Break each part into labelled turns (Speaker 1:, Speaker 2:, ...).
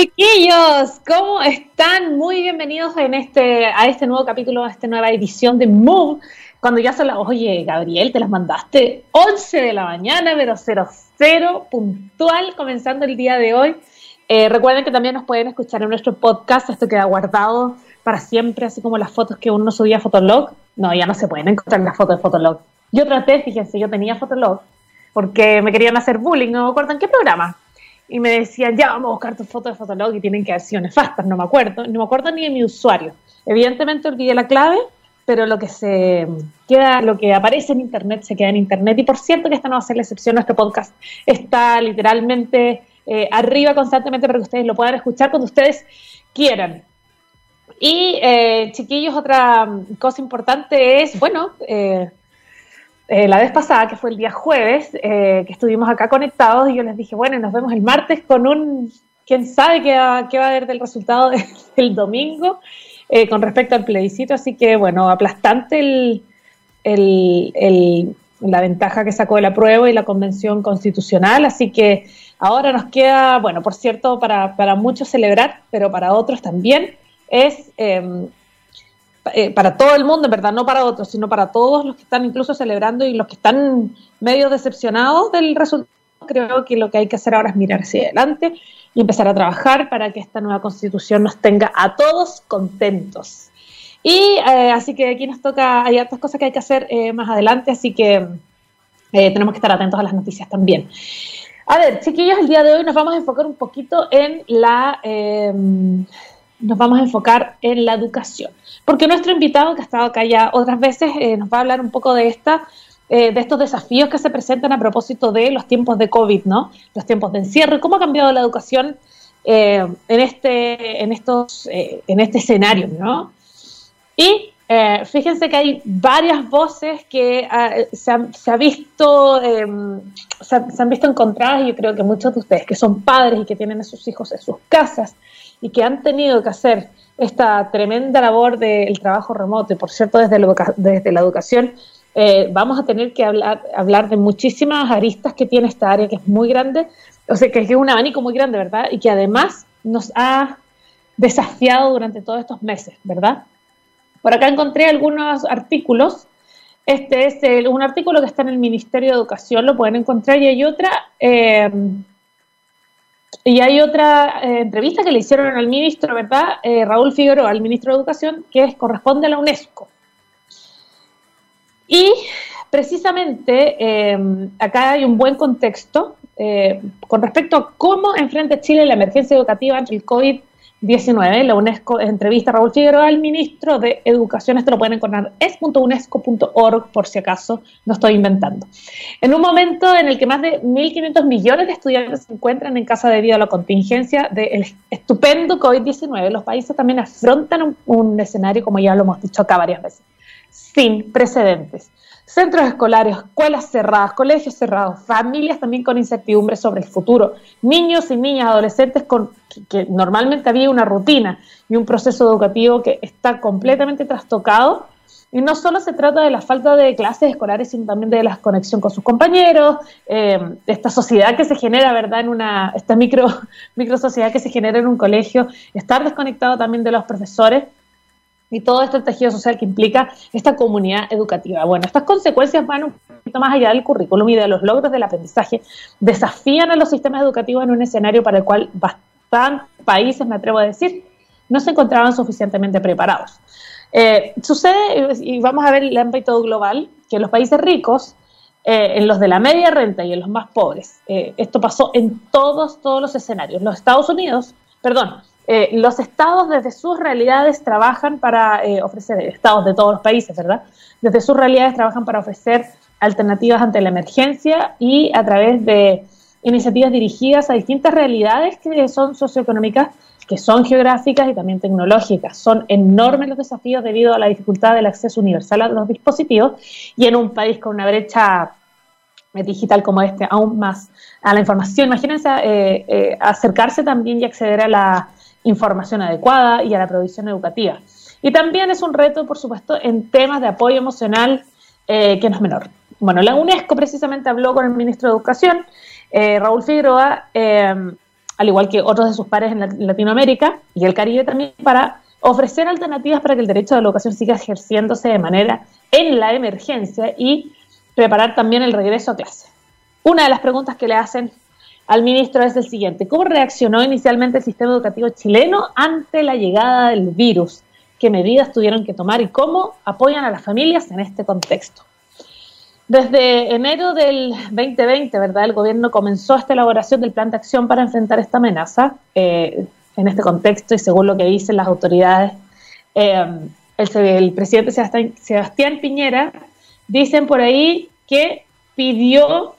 Speaker 1: Chiquillos, ¿cómo están? Muy bienvenidos en este, a este nuevo capítulo, a esta nueva edición de Move. Cuando ya son las, oye, Gabriel, te las mandaste 11 de la mañana, pero 00 puntual, comenzando el día de hoy. Eh, recuerden que también nos pueden escuchar en nuestro podcast, esto queda guardado para siempre, así como las fotos que uno subía a Fotolog. No, ya no se pueden encontrar las fotos de Fotolog. Yo traté, fíjense, yo tenía Fotolog porque me querían hacer bullying, no me acuerdo en qué programa y me decían, ya vamos a buscar tus fotos de Fotolog y tienen que haber sido nefastas, no me acuerdo, no me acuerdo ni de mi usuario. Evidentemente olvidé la clave, pero lo que se queda, lo que aparece en internet se queda en internet. Y por cierto que esta no va a ser la excepción, nuestro podcast está literalmente eh, arriba constantemente para que ustedes lo puedan escuchar cuando ustedes quieran. Y eh, chiquillos, otra cosa importante es, bueno, eh, eh, la vez pasada, que fue el día jueves, eh, que estuvimos acá conectados y yo les dije, bueno, nos vemos el martes con un, quién sabe qué va, qué va a haber del resultado del domingo eh, con respecto al plebiscito, así que bueno, aplastante el, el, la ventaja que sacó de la prueba y la convención constitucional, así que ahora nos queda, bueno, por cierto, para, para muchos celebrar, pero para otros también, es em, eh, para todo el mundo, en verdad, no para otros, sino para todos los que están incluso celebrando y los que están medio decepcionados del resultado. Creo que lo que hay que hacer ahora es mirar hacia adelante y empezar a trabajar para que esta nueva constitución nos tenga a todos contentos. Y eh, así que aquí nos toca, hay otras cosas que hay que hacer eh, más adelante, así que tenemos que estar atentos a las noticias también. A ver, chiquillos, el día de hoy nos vamos a enfocar un poquito en la nos vamos a enfocar en la educación. Porque nuestro invitado, que ha estado acá ya otras veces, eh, nos va a hablar un poco de esta, eh, de estos desafíos que se presentan a propósito de los tiempos de COVID, ¿no? Los tiempos de encierro cómo ha cambiado la educación eh, en, este, en, estos, en este escenario, ¿no? Y fíjense que hay varias voces que ah, se, han, ha visto, em, se, han visto encontradas y yo creo que muchos de ustedes que son padres y que tienen a sus hijos en sus casas y que han tenido que hacer esta tremenda labor del trabajo remoto, y por cierto, desde desde la educación, eh, vamos a tener que hablar, hablar de muchísimas aristas que tiene esta área, que es muy grande, o sea, que es un abanico muy grande, ¿verdad? Y que además nos ha desafiado durante todos estos meses, ¿verdad? Por acá encontré algunos artículos. Este es un artículo que está en el Ministerio de Educación, lo pueden encontrar, y hay otra eh, y hay otra eh, entrevista que le hicieron al ministro, ¿verdad? Eh, Raúl Figueroa, al ministro de Educación, que corresponde a la UNESCO. Y precisamente eh, acá hay un buen contexto con respecto a cómo enfrenta Chile la emergencia educativa ante el COVID 19, la UNESCO entrevista a Raúl Figueroa al ministro de Educación, esto lo pueden encontrar, es.unesco.org por si acaso no estoy inventando. En un momento en el que más de 1.500 millones de estudiantes se encuentran en casa debido a la contingencia del estupendo COVID-19, los países también afrontan un, un escenario, como ya lo hemos dicho acá varias veces, sin precedentes centros escolares, escuelas cerradas, colegios cerrados, familias también con incertidumbre sobre el futuro, niños y niñas, adolescentes con que, normalmente había una rutina y un proceso educativo que está completamente trastocado. Y no solo se trata de la falta de clases escolares, sino también de la conexión con sus compañeros, eh, esta sociedad que se genera, ¿verdad? En una, esta micro, micro sociedad que se genera en un colegio, estar desconectado también de los profesores y todo este tejido social que implica esta comunidad educativa. Bueno, estas consecuencias van un poquito más allá del currículum y de los logros del aprendizaje, desafían a los sistemas educativos en un escenario para el cual bastantes países, me atrevo a decir, no se encontraban suficientemente preparados. Eh, sucede, y vamos a ver el ámbito global, que en los países ricos, eh, en los de la media renta y en los más pobres, eh, esto pasó en todos, todos los escenarios. Los Estados Unidos, perdón, eh, los estados desde sus realidades trabajan para eh, ofrecer, estados de todos los países, ¿verdad? Desde sus realidades trabajan para ofrecer alternativas ante la emergencia y a través de iniciativas dirigidas a distintas realidades que son socioeconómicas, que son geográficas y también tecnológicas. Son enormes los desafíos debido a la dificultad del acceso universal a los dispositivos y en un país con una brecha eh, digital como este, aún más a la información. Imagínense acercarse también y acceder a la información adecuada y a la provisión educativa. Y también es un reto, por supuesto, en temas de apoyo emocional eh, que no es menor. Bueno, la UNESCO precisamente habló con el ministro de Educación, eh, Raúl Figueroa, eh, al igual que otros de sus pares en Latinoamérica y el Caribe también, para ofrecer alternativas para que el derecho de la educación siga ejerciéndose de manera en la emergencia y preparar también el regreso a clase. Una de las preguntas que le hacen al ministro es el siguiente. ¿Cómo reaccionó inicialmente el sistema educativo chileno ante la llegada del virus? ¿Qué medidas tuvieron que tomar y cómo apoyan a las familias en este contexto? Desde enero del 2020, ¿verdad? El gobierno comenzó esta elaboración del plan de acción para enfrentar esta amenaza. Eh, en este contexto y según lo que dicen las autoridades, eh, el, presidente Sebastián, Piñera, dicen por ahí que pidió,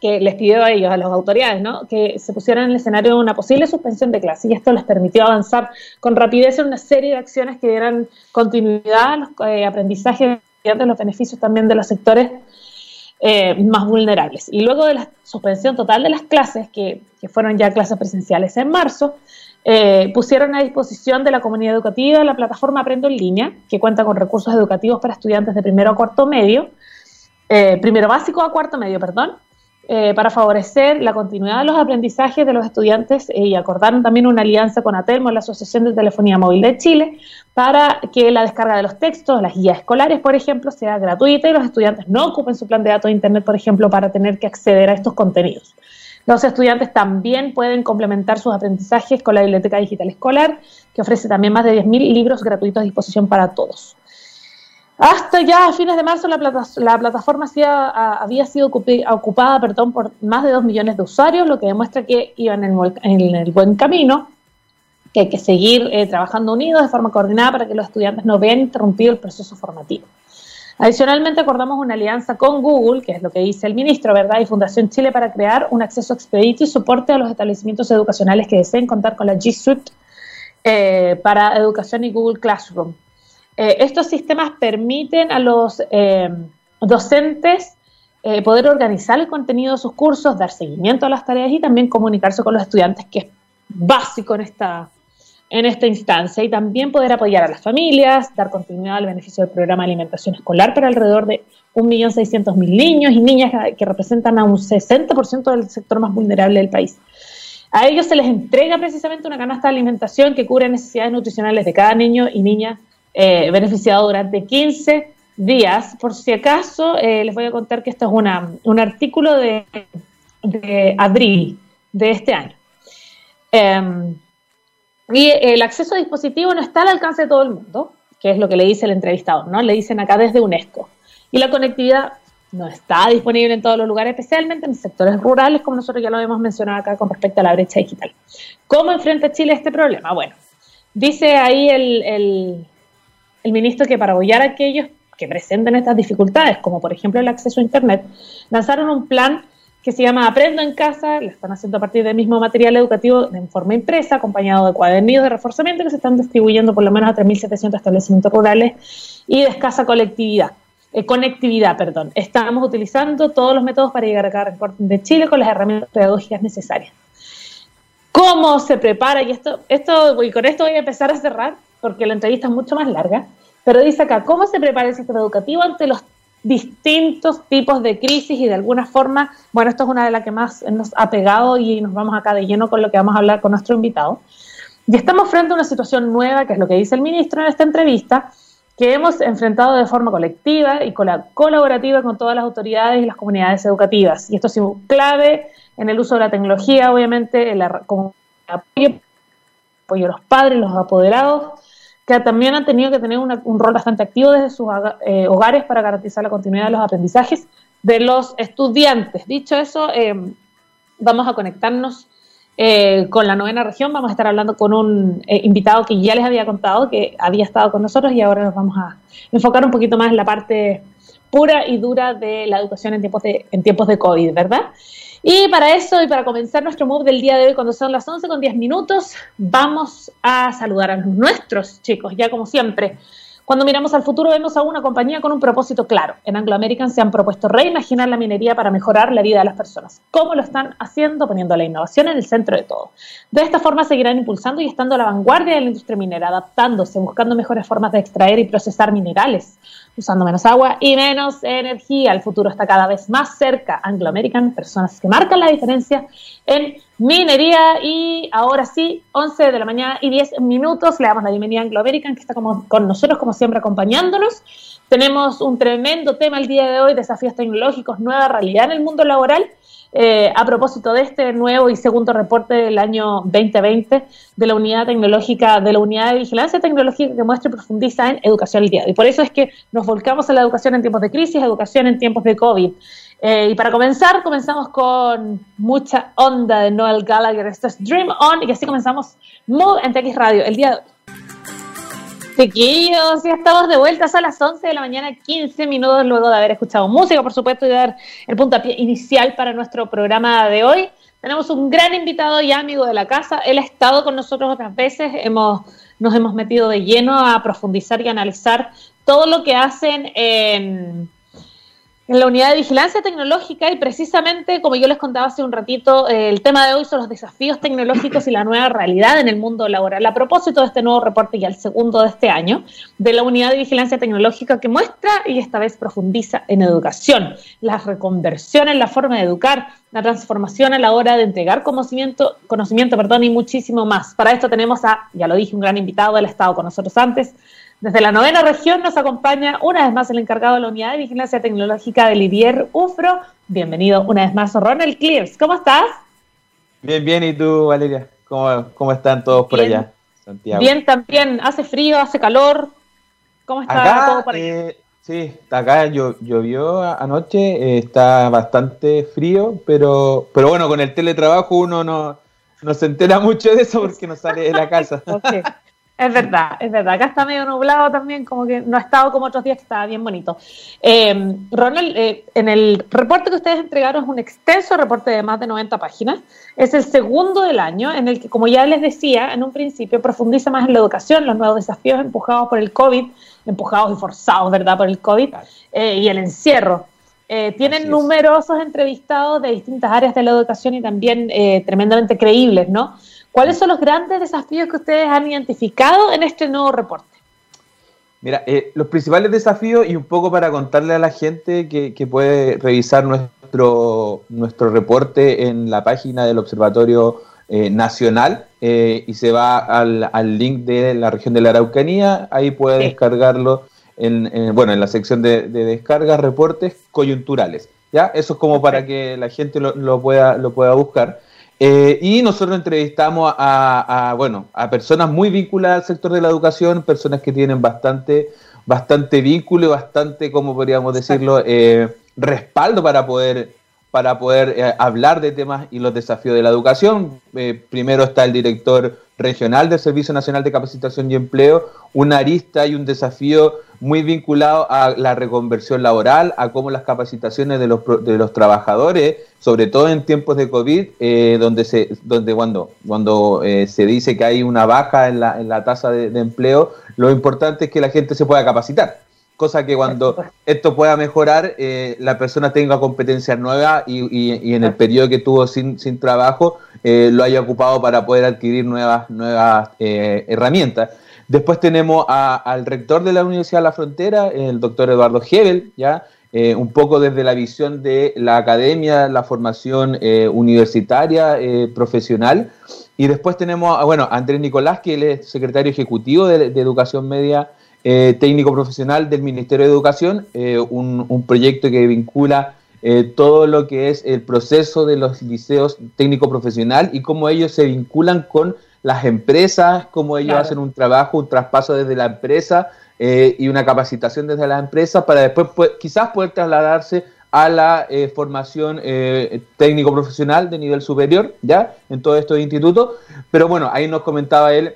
Speaker 1: que les pidió a ellos, a las autoridades, ¿no? que se pusieran en el escenario de una posible suspensión de clase y esto les permitió avanzar con rapidez en una serie de acciones que dieran continuidad a los eh, aprendizajes de los beneficios también de los sectores eh, más vulnerables. Y luego de la suspensión total de las clases, que, fueron ya clases presenciales en marzo, eh, pusieron a disposición de la comunidad educativa la plataforma Aprendo en línea, que cuenta con recursos educativos para estudiantes de primero a cuarto medio, eh, primero básico a cuarto medio, perdón, eh, para favorecer la continuidad de los aprendizajes de los estudiantes eh, y acordaron también una alianza con ATELMO, la Asociación de Telefonía Móvil de Chile, para que la descarga de los textos, las guías escolares, por ejemplo, sea gratuita y los estudiantes no ocupen su plan de datos de Internet, por ejemplo, para tener que acceder a estos contenidos. Los estudiantes también pueden complementar sus aprendizajes con la Biblioteca Digital Escolar, que ofrece también más de 10.000 libros gratuitos a disposición para todos. Hasta ya a fines de marzo la, plataforma había sido ocupada por más de 2 millones de usuarios, lo que demuestra que iban en el, buen camino, que hay que seguir eh, trabajando unidos de forma coordinada para que los estudiantes no vean interrumpido el proceso formativo. Adicionalmente, acordamos una alianza con Google, que es lo que dice el ministro, ¿verdad? Y Fundación Chile para crear un acceso expedito y soporte a los establecimientos educacionales que deseen contar con la G Suite eh, para educación y Google Classroom. Eh, estos sistemas permiten a los eh, docentes eh, poder organizar el contenido de sus cursos, dar seguimiento a las tareas y también comunicarse con los estudiantes, que es básico en esta, en esta instancia, y también poder apoyar a las familias, dar continuidad al beneficio del programa de alimentación escolar para alrededor de 1.600.000 niños y niñas que representan a un 60% del sector más vulnerable del país. A ellos se les entrega precisamente una canasta de alimentación que cubre necesidades nutricionales de cada niño y niña eh, beneficiado durante 15 días. Por si acaso, eh, les voy a contar que esto es una, un artículo de, abril de este año. Em, y el acceso a dispositivos no está al alcance de todo el mundo, que es lo que le dice el entrevistador, ¿no? Le dicen acá desde UNESCO. Y la conectividad no está disponible en todos los lugares, especialmente en sectores rurales, como nosotros ya lo hemos mencionado acá con respecto a la brecha digital. ¿Cómo enfrenta Chile este problema? Bueno, dice ahí el, el ministro que para apoyar a aquellos que presenten estas dificultades, como por ejemplo el acceso a Internet, lanzaron un plan que se llama Aprendo en Casa, lo están haciendo a partir del mismo material educativo en forma impresa, acompañado de cuadernillos de reforzamiento que se están distribuyendo por lo menos a 3.700 establecimientos rurales y de escasa colectividad, eh, conectividad. Perdón. Estamos utilizando todos los métodos para llegar a cada de Chile con las herramientas pedagógicas necesarias. ¿Cómo se prepara? Y esto, esto, y con esto voy a empezar a cerrar porque la entrevista es mucho más larga, pero dice acá, ¿cómo se prepara el sistema educativo ante los distintos tipos de crisis y de alguna forma, bueno, esto es una de las que más nos ha pegado y nos vamos acá de lleno con lo que vamos a hablar con nuestro invitado. Y estamos frente a una situación nueva, que es lo que dice el ministro en esta entrevista, que hemos enfrentado de forma colectiva y colaborativa con todas las autoridades y las comunidades educativas. Y esto ha sido clave en el uso de la tecnología, obviamente, el apoyo, apoyo a los padres, los apoderados, que también han tenido que tener un rol bastante activo desde sus eh, hogares para garantizar la continuidad de los aprendizajes de los estudiantes. Dicho eso, eh, vamos a conectarnos eh, con la novena región. Vamos a estar hablando con un invitado que ya les había contado que había estado con nosotros y ahora nos vamos a enfocar un poquito más en la parte pura y dura de la educación en tiempos de, en tiempos de COVID, ¿verdad? Y para eso y para comenzar nuestro move del día de hoy, cuando son las 11 con 10 minutos, vamos a saludar a nuestros chicos, ya como siempre. Cuando miramos al futuro vemos a una compañía con un propósito claro. En Anglo American se han propuesto reimaginar la minería para mejorar la vida de las personas. ¿Cómo lo están haciendo? Poniendo la innovación en el centro de todo. De esta forma seguirán impulsando y estando a la vanguardia de la industria minera, adaptándose, buscando mejores formas de extraer y procesar minerales, usando menos agua y menos energía. El futuro está cada vez más cerca. Anglo American, personas que marcan la diferencia en minería y ahora sí, 11 de la mañana y 10 minutos, le damos la bienvenida a Anglo American que está como, con nosotros como siempre acompañándonos. Tenemos un tremendo tema el día de hoy, desafíos tecnológicos, nueva realidad en el mundo laboral. Eh, a propósito de este nuevo y segundo reporte del año 2020 de la unidad tecnológica, de la unidad de vigilancia tecnológica que muestra y profundiza en educación al día. Y por eso es que nos volcamos a la educación en tiempos de crisis, educación en tiempos de COVID. Eh, y para comenzar, comenzamos con mucha onda de Noel Gallagher. Esto es Dream On y así comenzamos Move en TX Radio el día de hoy. Chiquillos, ya estamos de vuelta, a las 11 de la mañana, 15 minutos luego de haber escuchado música, por supuesto, y dar el puntapié inicial para nuestro programa de hoy. Tenemos un gran invitado y amigo de la casa. Él ha estado con nosotros otras veces. Hemos, nos hemos metido de lleno a profundizar y analizar todo lo que hacen en en la unidad de vigilancia tecnológica y precisamente, como yo les contaba hace un ratito, eh, el tema de hoy son los desafíos tecnológicos y la nueva realidad en el mundo laboral. A propósito de este nuevo reporte, ya el segundo de este año, de la unidad de vigilancia tecnológica que muestra y esta vez profundiza en educación, la reconversión en la forma de educar, la transformación a la hora de entregar conocimiento, conocimiento perdón, y muchísimo más. Para esto tenemos a, ya lo dije, un gran invitado, él estado con nosotros antes, desde la novena región nos acompaña una vez más el encargado de la unidad de vigilancia tecnológica de Livier UFRO. Bienvenido una vez más, Ronald Clears. ¿Cómo estás?
Speaker 2: Bien, bien. ¿Y tú, Valeria? ¿Cómo, cómo están todos por allá?
Speaker 1: Santiago. Bien, también. ¿Hace frío? ¿Hace calor? ¿Cómo está todo por allá?
Speaker 2: Eh, sí, acá llovió anoche, eh, está bastante frío, pero, pero bueno, con el teletrabajo uno no, no se entera mucho de eso porque no sale de la casa.
Speaker 1: Es verdad, es verdad. Acá está medio nublado también, como que no ha estado como otros días que estaba bien bonito. Eh, Ronald, eh, en el reporte que ustedes entregaron es un extenso reporte de más de 90 páginas. Es el segundo del año en el que, como ya les decía en un principio, profundiza más en la educación, los nuevos desafíos empujados por el COVID, empujados y forzados, ¿verdad?, por el COVID eh, y el encierro. tienen numerosos entrevistados de distintas áreas de la educación y también tremendamente creíbles, ¿no? ¿Cuáles son los grandes desafíos que ustedes han identificado en este nuevo reporte?
Speaker 2: Mira, eh, los principales desafíos y un poco para contarle a la gente que, puede revisar nuestro, nuestro reporte en la página del Observatorio eh, Nacional eh, y se va al, link de la región de la Araucanía, ahí puede descargarlo en, bueno, en la sección de, descarga, reportes coyunturales. ¿ya? Eso es como para que la gente lo, lo, pueda, lo pueda buscar. Eh, y nosotros entrevistamos a, bueno, a personas muy vinculadas al sector de la educación, personas que tienen bastante, bastante vínculo, bastante, como podríamos decirlo, eh, respaldo para poder, para poder eh, hablar de temas y los desafíos de la educación. primero está el director regional del Servicio Nacional de Capacitación y Empleo, una arista y un desafío muy vinculado a la reconversión laboral, a cómo las capacitaciones de los, de los trabajadores, sobre todo en tiempos de COVID, eh, donde, se, cuando, cuando eh, se dice que hay una baja en la, en la tasa de, empleo, lo importante es que la gente se pueda capacitar. Cosa que cuando esto pueda mejorar, eh, la persona tenga competencias nuevas y, y, en el periodo que tuvo sin, sin trabajo lo haya ocupado para poder adquirir nuevas, nuevas herramientas. Después tenemos al rector de la Universidad de la Frontera, el doctor Eduardo Hebel, ¿ya? Eh, un poco desde la visión de la academia, la formación eh, universitaria, eh, profesional. Y después tenemos, bueno, a Andrés Nicolás, que él es secretario ejecutivo de, Educación Media Técnico Profesional del Ministerio de Educación, un, un, proyecto que vincula todo lo que es el proceso de los liceos técnico profesional y cómo ellos se vinculan con las empresas, cómo ellos hacen un trabajo, un traspaso desde la empresa eh, y una capacitación desde la empresa para después quizás poder trasladarse a la eh, formación eh, técnico profesional de nivel superior, ¿ya? En todos estos institutos. Pero bueno, ahí nos comentaba él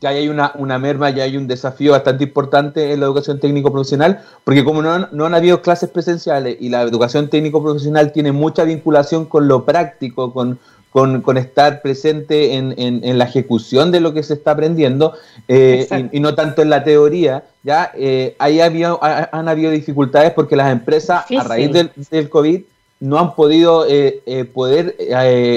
Speaker 2: que ahí hay una, una merma y hay un desafío bastante importante en la educación técnico profesional, porque como no, no han habido clases presenciales y la educación técnico profesional tiene mucha vinculación con lo práctico, con, con, estar presente en, en, la ejecución de lo que se está aprendiendo eh, y, no tanto en la teoría, ya eh, ahí había, han habido dificultades porque las empresas a raíz del, del, COVID no han podido eh, poder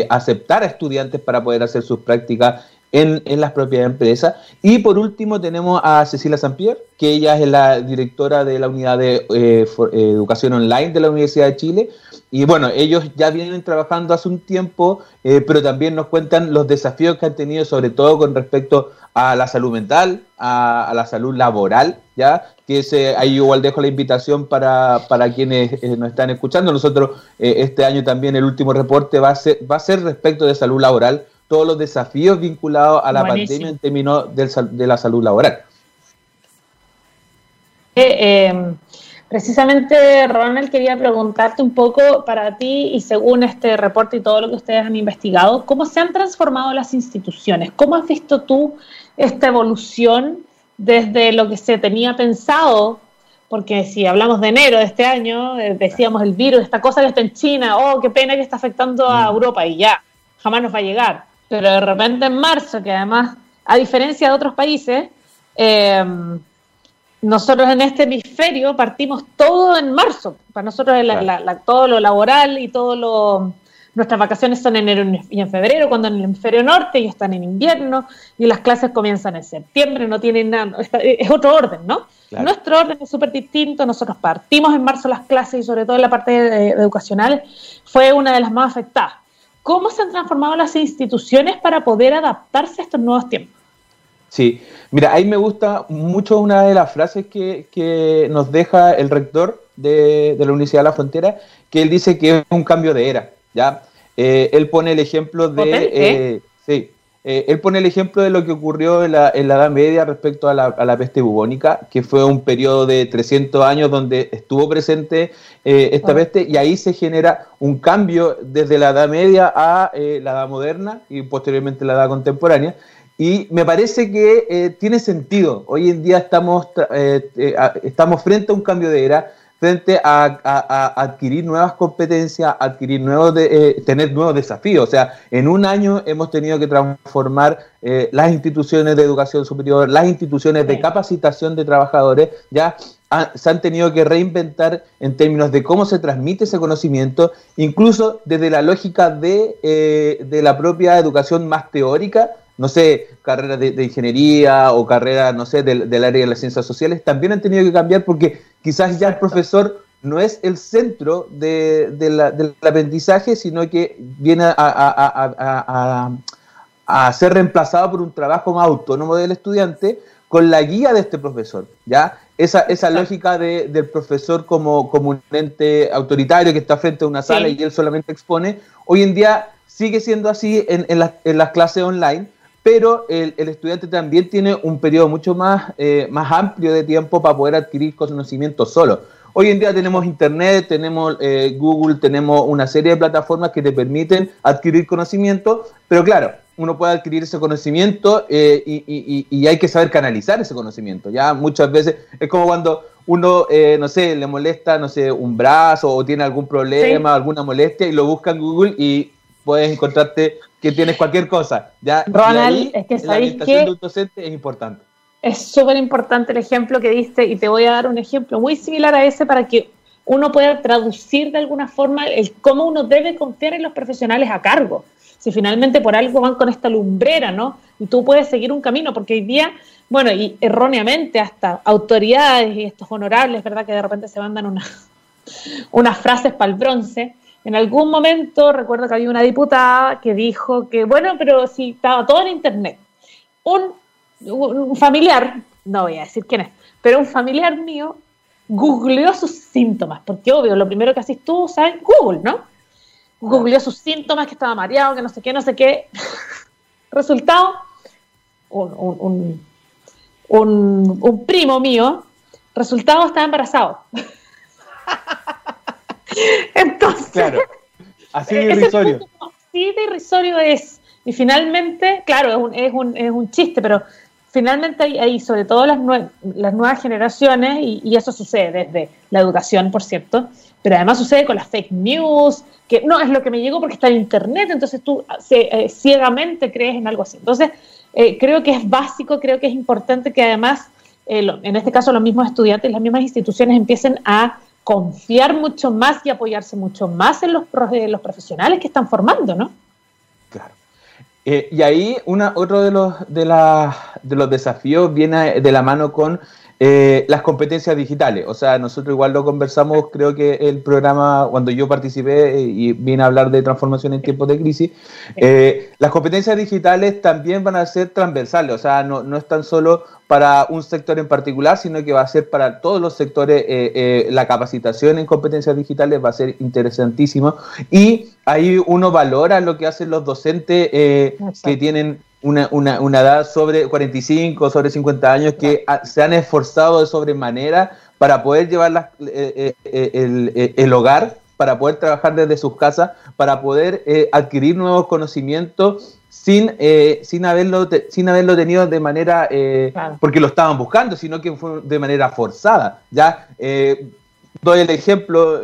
Speaker 2: aceptar a estudiantes para poder hacer sus prácticas en, las propias empresas. Y por último tenemos a Cecilia Sampier, que ella es la directora de la unidad de eh, educación online de la Universidad de Chile. Y bueno, ellos ya vienen trabajando hace un tiempo, eh, pero también nos cuentan los desafíos que han tenido, sobre todo con respecto a la salud mental, a, la salud laboral, ¿ya? Que ahí igual dejo la invitación para, para quienes eh, nos están escuchando. Nosotros este año también el último reporte va a, ser, va a ser respecto de salud laboral, todos los desafíos vinculados a la pandemia en términos de la salud laboral.
Speaker 1: Eh, em, precisamente, Ronald, quería preguntarte un poco para ti y según este reporte y todo lo que ustedes han investigado, ¿cómo se han transformado las instituciones? ¿Cómo has visto tú esta evolución desde lo que se tenía pensado? Porque si hablamos de enero de este año, eh, decíamos el virus, esta cosa que está en China, oh, qué pena que está afectando a mm. Europa y ya, jamás nos va a llegar pero de repente en marzo, que además, a diferencia de otros países, eh, nosotros en este hemisferio partimos todo en marzo. Para nosotros todo lo laboral y todo lo... Nuestras vacaciones son en enero y en febrero, cuando en el hemisferio norte ellos están en invierno y las clases comienzan en septiembre, no tienen nada, es otro orden, ¿no? Nuestro orden es súper distinto, nosotros partimos en marzo las clases y sobre todo en la parte educacional fue una de las más afectadas cómo se han transformado las instituciones para poder adaptarse a estos nuevos tiempos.
Speaker 2: Sí, mira, ahí me gusta mucho una de las frases que, nos deja el rector de, la Universidad de la Frontera, que él dice que es un cambio de era, ¿ya? Eh, él pone el ejemplo de... Eh, sí, eh, él pone el ejemplo de lo que ocurrió en la, Edad Media respecto a la, peste bubónica, que fue un periodo de 300 años donde estuvo presente eh, esta peste y ahí se genera un cambio desde la Edad Media a eh, la Edad Moderna y posteriormente la Edad Contemporánea. Y me parece que tiene sentido. Hoy en día estamos, estamos frente a un cambio de era frente a, adquirir nuevas competencias, adquirir nuevos eh, tener nuevos desafíos. O sea, en un año hemos tenido que transformar eh, las instituciones de educación superior, las instituciones de capacitación de trabajadores, ya se han tenido que reinventar en términos de cómo se transmite ese conocimiento, incluso desde la lógica de, eh, de la propia educación más teórica no sé, carreras de, ingeniería o carreras, no sé, del, área de las ciencias sociales, también han tenido que cambiar porque quizás ya el profesor no es el centro de, del aprendizaje, sino que viene a, ser reemplazado por un trabajo más autónomo del estudiante con la guía de este profesor, ¿ya? Esa, esa lógica del profesor como, como un ente autoritario que está frente a una sala y él solamente expone, hoy en día sigue siendo así en, en las clases online, pero el, estudiante también tiene un periodo mucho más, eh, más amplio de tiempo para poder adquirir conocimiento solo. Hoy en día tenemos Internet, tenemos eh, Google, tenemos una serie de plataformas que te permiten adquirir conocimiento, pero claro, uno puede adquirir ese conocimiento eh, y, hay que saber canalizar ese conocimiento. Ya muchas veces es como cuando uno, no sé, le molesta, no sé, un brazo o tiene algún problema, alguna molestia y lo busca en Google y puedes encontrarte que tienes cualquier cosa. ¿ya?
Speaker 1: Ronald, es que sabéis que
Speaker 2: docente es importante.
Speaker 1: Es súper importante el ejemplo que diste y te voy a dar un ejemplo muy similar a ese para que uno pueda traducir de alguna forma el cómo uno debe confiar en los profesionales a cargo. Si finalmente por algo van con esta lumbrera, ¿no? Y tú puedes seguir un camino, porque hoy día, bueno, y erróneamente hasta autoridades y estos honorables, ¿verdad? Que de repente se mandan una, unas frases para el bronce, en algún momento recuerdo que había una diputada que dijo que, bueno, pero si estaba todo en Internet. Un, familiar, no voy a decir quién es, pero un familiar mío googleó sus síntomas, porque obvio, lo primero que haces tú, ¿sabes? Google, ¿no? Googleó sus síntomas, que estaba mareado, que no sé qué, no sé qué. Resultado, un, un, un primo mío, resultado, estaba embarazado. Entonces.
Speaker 2: Claro. Así de irrisorio.
Speaker 1: Así de irrisorio es. Y finalmente, claro, es un, es un, es un chiste, pero finalmente hay, sobre todo las, las nuevas generaciones, y, eso sucede desde la educación, por cierto, pero además sucede con las fake news, que no es lo que me llegó porque está en internet, entonces tú eh, ciegamente crees en algo así. Entonces, eh, creo que es básico, creo que es importante que además, eh, en este caso, los mismos estudiantes, las mismas instituciones empiecen a confiar mucho más y apoyarse mucho más en los, los profesionales que están formando, ¿no?
Speaker 2: Claro. Eh, y ahí una, otro de los, de los desafíos viene de la mano con eh, las competencias digitales. O sea, nosotros igual lo conversamos, creo que el programa, cuando yo participé eh, y vine a hablar de transformación en tiempos de crisis, las competencias digitales también van a ser transversales. O sea, no, no es tan solo para un sector en particular, sino que va a ser para todos los sectores. Eh, eh, la capacitación en competencias digitales va a ser interesantísimo y ahí uno valora lo que hacen los docentes eh, que tienen una, una, una, edad sobre 45, sobre 50 años, que se han esforzado de sobremanera para poder llevar el, el, hogar, para poder trabajar desde sus casas, para poder adquirir nuevos conocimientos sin, eh, sin, haberlo, sin haberlo tenido de manera, eh, porque lo estaban buscando, sino que fue de manera forzada. Ya eh, doy el ejemplo,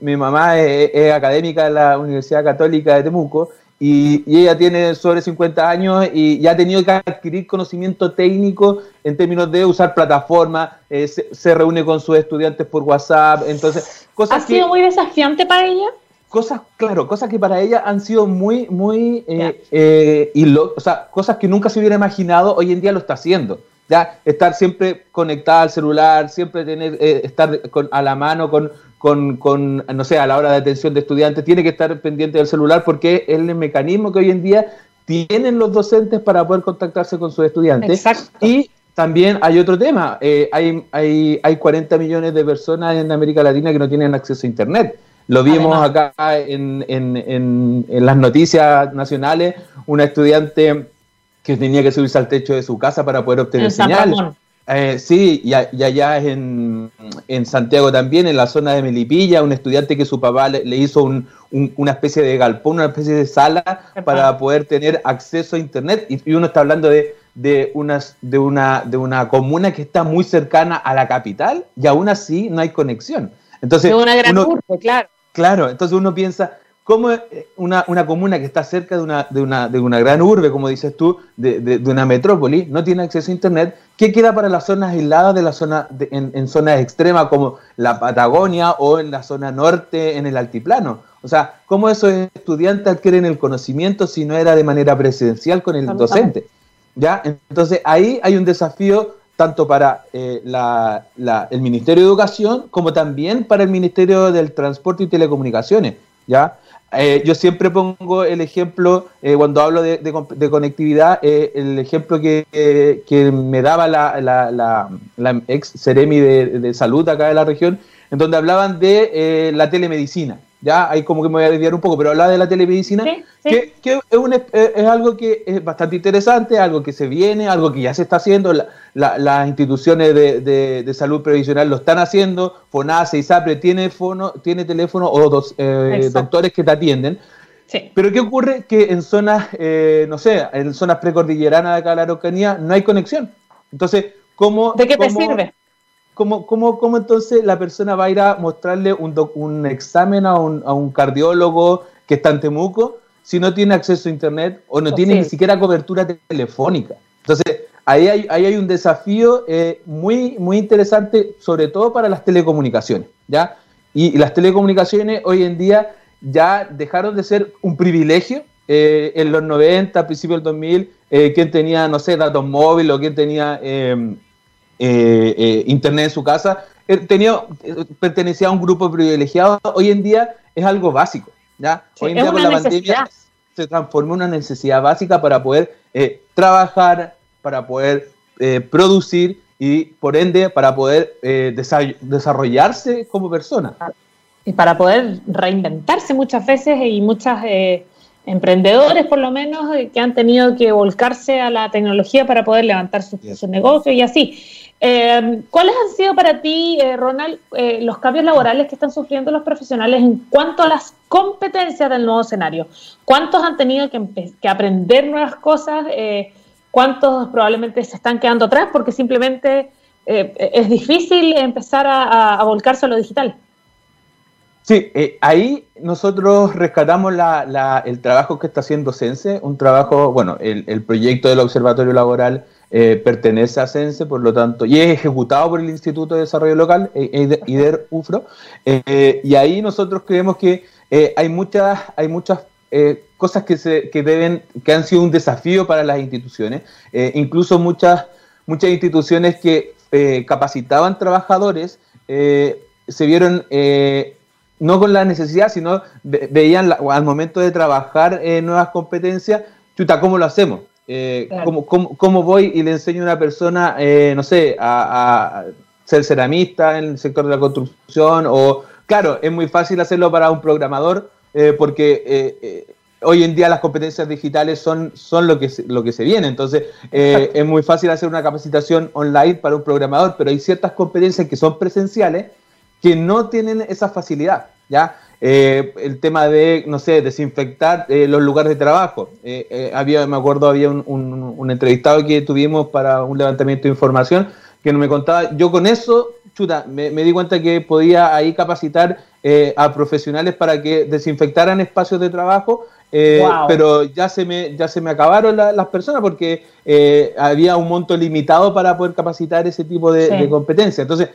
Speaker 2: mi, mamá es, académica de la Universidad Católica de Temuco y, ella tiene sobre 50 años y ya ha tenido que adquirir conocimiento técnico en términos de usar plataformas, se, reúne con sus estudiantes por WhatsApp, entonces...
Speaker 1: Cosas ¿Ha sido muy desafiante para ella?
Speaker 2: cosas, claro, cosas que para ella han sido muy, muy, eh, eh, y lo, o sea, cosas que nunca se hubiera imaginado, hoy en día lo está haciendo. Ya, estar siempre conectada al celular, siempre tener, eh, estar a la mano con, con, con, no sé, a la hora de atención de estudiantes, tiene que estar pendiente del celular porque es el mecanismo que hoy en día tienen los docentes para poder contactarse con sus estudiantes. Exacto. Y también hay otro tema, hay, hay, hay 40 millones de personas en América Latina que no tienen acceso a Internet. Lo vimos acá en, en, en, las noticias nacionales, una estudiante que tenía que subirse al techo de su casa para poder obtener señal. Eh, sí, y, allá en, en, Santiago también, en la zona de Melipilla, un estudiante que su papá le, hizo un, una especie de galpón, una especie de sala para poder tener acceso a Internet. Y, uno está hablando de, de, unas, de, una, de una comuna que está muy cercana a la capital y aún así no hay conexión. Entonces,
Speaker 1: una gran claro.
Speaker 2: Claro, entonces uno piensa, ¿cómo una, una comuna que está cerca de una, de, una, de una gran urbe, como dices tú, de, de, una metrópoli, no tiene acceso a Internet? ¿Qué queda para las zonas aisladas de la zona en, en, zonas extremas como la Patagonia o en la zona norte, en el altiplano? O sea, ¿cómo esos estudiantes adquieren el conocimiento si no era de manera presencial con el docente? ¿Ya? Entonces ahí hay un desafío tanto para eh, el Ministerio de Educación como también para el Ministerio del Transporte y Telecomunicaciones. ¿ya? Eh, yo siempre pongo el ejemplo, eh, cuando hablo de, conectividad, el ejemplo que, me daba la, ex Ceremi de, Salud acá de la región, en donde hablaban de la telemedicina ya ahí como que me voy a desviar un poco, pero hablaba de la telemedicina, Que, es, algo que es bastante interesante, algo que se viene, algo que ya se está haciendo, las instituciones de, salud previsional lo están haciendo, FONASE y SAPRE tiene, fono, tiene teléfono o dos, eh, doctores que te atienden. Pero ¿qué ocurre? Que en zonas, eh, no sé, en zonas precordilleranas de acá de la Araucanía no hay conexión. Entonces, ¿cómo...
Speaker 1: ¿De qué te sirve?
Speaker 2: ¿Cómo, cómo, cómo entonces la persona va a ir a mostrarle un, un examen a un, a un, cardiólogo que está en Temuco si no tiene acceso a Internet o no tiene ni siquiera cobertura telefónica? Entonces, ahí hay, ahí hay un desafío eh, muy, muy interesante, sobre todo para las telecomunicaciones, ¿ya? Y, las telecomunicaciones hoy en día ya dejaron de ser un privilegio. Eh, en los 90, a principios del 2000, eh, quien tenía, no sé, datos móviles o quien tenía eh, eh, internet en su casa, eh, tenía, pertenecía a un grupo privilegiado. Hoy en día es algo básico. ¿ya? Hoy en día con la pandemia se transformó en una necesidad básica para poder trabajar, para poder producir y por ende para poder desarrollarse como persona.
Speaker 1: Y para poder reinventarse muchas veces y muchas emprendedores por lo menos que han tenido que volcarse a la tecnología para poder levantar sus su negocios y así. Eh, ¿Cuáles han sido para ti, eh, Ronald, eh, los cambios laborales que están sufriendo los profesionales en cuanto a las competencias del nuevo escenario? ¿Cuántos han tenido que, aprender nuevas cosas? ¿Cuántos probablemente se están quedando atrás porque simplemente es difícil empezar a, volcarse a lo digital?
Speaker 2: Sí, ahí nosotros rescatamos el trabajo que está haciendo Sense, un trabajo, bueno, el proyecto del Observatorio Laboral eh, pertenece a CENSE, por lo tanto, y es ejecutado por el Instituto de Desarrollo Local, eh, IDER UFRO, eh, y ahí nosotros creemos que hay, muchas, hay muchas eh, cosas que, se, que, deben, que han sido un desafío para las instituciones. Eh, incluso muchas, muchas instituciones que capacitaban trabajadores se vieron no con la necesidad, sino veían al momento de trabajar nuevas competencias, chuta, ¿cómo lo hacemos? ¿Cómo, voy y le enseño a una persona, no sé, a, a ser ceramista en el sector de la construcción o, claro, es muy fácil hacerlo para un programador eh, porque eh, eh, hoy en día las competencias digitales son, son lo, que se, lo que se viene, entonces es muy fácil hacer una capacitación online para un programador, pero hay ciertas competencias que son presenciales que no tienen esa facilidad, ¿ya? El tema de, no sé, desinfectar los lugares de trabajo. había, me acuerdo, había un, un entrevistado que tuvimos para un levantamiento de información que no me contaba, yo con eso, chuta, me, di cuenta que podía ahí capacitar eh, a profesionales para que desinfectaran espacios de trabajo, eh, pero ya se me, ya se me acabaron las personas porque eh, había un monto limitado para poder capacitar ese tipo de, de competencia. Entonces,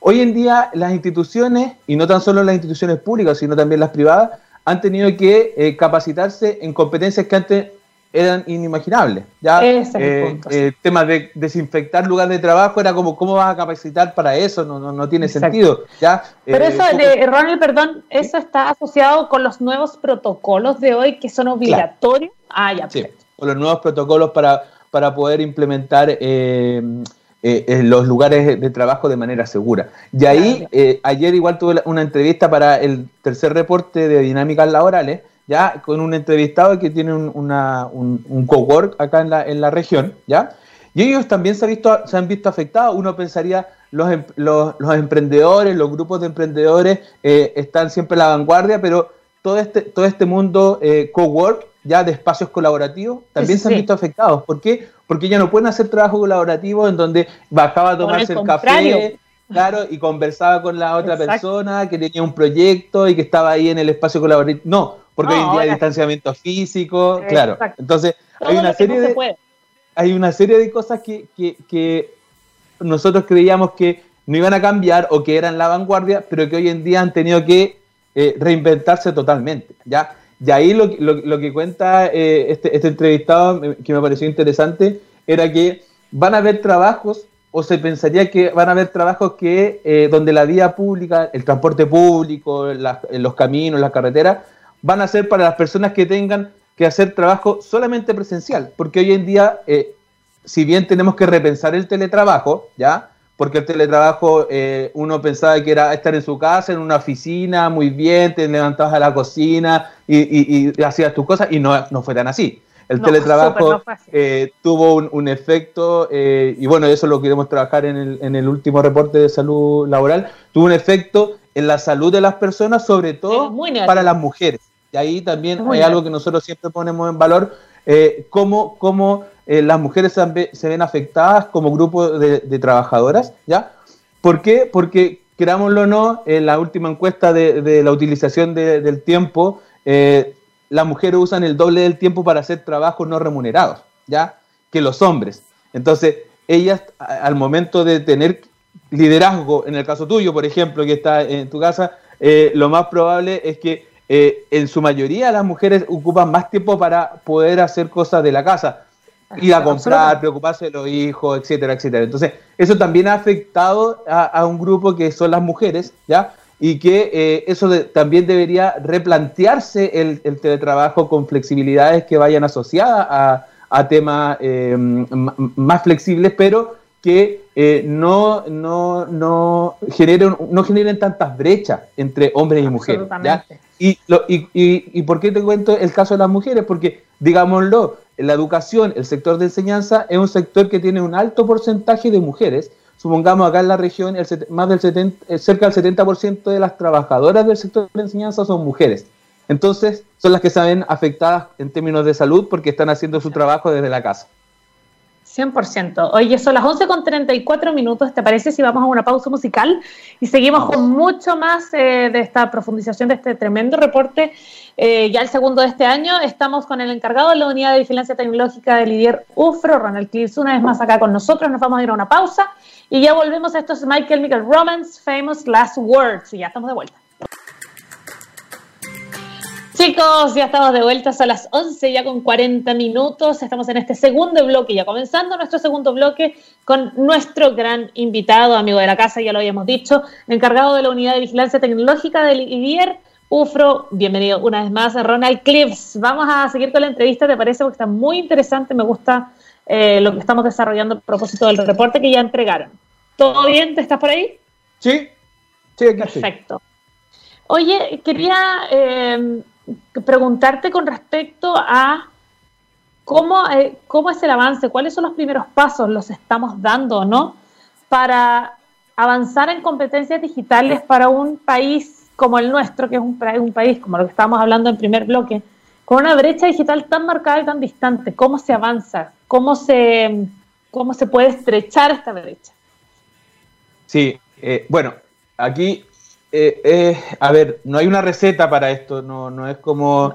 Speaker 2: hoy en día las instituciones, y no tan solo las instituciones públicas, sino también las privadas, han tenido que capacitarse en competencias que antes eran inimaginables. ¿ya? Eh, el tema de desinfectar lugar de trabajo era como, ¿cómo vas a capacitar para eso? No, no, no tiene sentido. ¿ya?
Speaker 1: Pero eh, eso, de, Ronald, perdón, eso está asociado con los nuevos protocolos de hoy que son obligatorios. Ah, ya.
Speaker 2: Sí, los nuevos protocolos para, para poder implementar eh, los lugares de trabajo de manera segura. Y ahí, ayer igual tuve una entrevista para el tercer reporte de dinámicas laborales ya con un entrevistado que tiene un, una, un, cowork acá en la, en la región, ¿ya? Y ellos también se, han visto, se han visto afectados. Uno pensaría, los, em, los, los emprendedores, los grupos de emprendedores eh, están siempre a la vanguardia, pero todo este, todo este mundo eh, cowork, ya de espacios colaborativos, también se han visto afectados. ¿Por qué? Porque ya no pueden hacer trabajo colaborativo en donde bajaba a tomarse el, café, claro, y conversaba con la otra persona que tenía un proyecto y que estaba ahí en el espacio colaborativo. No, porque hoy en día hay distanciamiento físico, claro. Entonces, hay una, serie de, hay una serie de cosas que, que, nosotros creíamos que no iban a cambiar o que eran la vanguardia, pero que hoy en día han tenido que eh, reinventarse totalmente. ¿ya? Y ahí lo, lo, que cuenta eh, este, este, entrevistado, que me pareció interesante, era que van a haber trabajos, o se pensaría que van a haber trabajos que eh, donde la vía pública, el transporte público, los caminos, las carreteras, van a ser para las personas que tengan que hacer trabajo solamente presencial, porque hoy en día, eh, si bien tenemos que repensar el teletrabajo, ¿ya? Porque el teletrabajo eh, uno pensaba que era estar en su casa, en una oficina, muy bien, te levantabas a la cocina y, hacías tus cosas, y no, no fue tan así. El teletrabajo eh, tuvo un, efecto, y bueno, eso lo queremos trabajar en el, en el último reporte de salud laboral, tuvo un efecto en la salud de las personas, sobre todo para las mujeres. Y ahí también hay algo que nosotros siempre ponemos en valor, eh, cómo, cómo eh, las mujeres se, ven afectadas como grupo de, trabajadoras, ¿ya? ¿Por qué? Porque, querámoslo o no, en la última encuesta de, la utilización del tiempo, eh, las mujeres usan el doble del tiempo para hacer trabajos no remunerados, ¿ya? Que los hombres. Entonces, ellas al momento de tener liderazgo, en el caso tuyo, por ejemplo, que está en tu casa, lo más probable es que eh, en su mayoría las mujeres ocupan más tiempo para poder hacer cosas de la casa, ir a comprar, preocuparse de los hijos, etcétera, etcétera. Entonces, eso también ha afectado a, un grupo que son las mujeres, ¿ya? Y que eh, eso también debería replantearse el, teletrabajo con flexibilidades que vayan asociadas a, a temas más flexibles, pero que eh, no, no, no, generen, no generen tantas brechas entre hombres y mujeres. Y, lo, y, y, por qué te cuento el caso de las mujeres? Porque, digámoslo, la educación, el sector de enseñanza, es un sector que tiene un alto porcentaje de mujeres. Supongamos acá en la región, el, más del 70, eh, cerca del 70% de las trabajadoras del sector de enseñanza son mujeres. Entonces, son las que se ven afectadas en términos de salud porque están haciendo su trabajo desde la casa.
Speaker 1: 100%. Oye, son las 11 con 34 minutos. ¿Te parece si vamos a una pausa musical y seguimos con mucho más eh, de esta profundización de este tremendo reporte? Eh, ya el segundo de este año estamos con el encargado de la unidad de vigilancia tecnológica del IDIER UFRO, Ronald Clips, una vez más acá con nosotros. Nos vamos a ir a una pausa y ya volvemos. Esto es Michael Michael Romance, Famous Last Words. Y ya estamos de vuelta. Chicos, ya estamos de vuelta a las 11, ya con 40 minutos. Estamos en este segundo bloque, ya comenzando nuestro segundo bloque con nuestro gran invitado, amigo de la casa, ya lo habíamos dicho, encargado de la unidad de vigilancia tecnológica del IBIER, UFRO. Bienvenido una vez más, Ronald Clips. Vamos a seguir con la entrevista, ¿te parece? Porque está muy interesante, me gusta eh, lo que estamos desarrollando a propósito del reporte que ya entregaron. ¿Todo bien? ¿Te estás por ahí?
Speaker 2: Sí, sí, aquí
Speaker 1: Perfecto. Oye, quería eh, preguntarte con respecto a cómo, eh, cómo es el avance, cuáles son los primeros pasos, los estamos dando, ¿no? Para avanzar en competencias digitales para un país como el nuestro, que es un, un país como lo que estábamos hablando en primer bloque, con una brecha digital tan marcada y tan distante, ¿cómo se avanza? ¿Cómo se, cómo se puede estrechar esta brecha?
Speaker 2: Sí, eh, bueno, aquí eh, eh, a ver, no hay una receta para esto, no, no es como,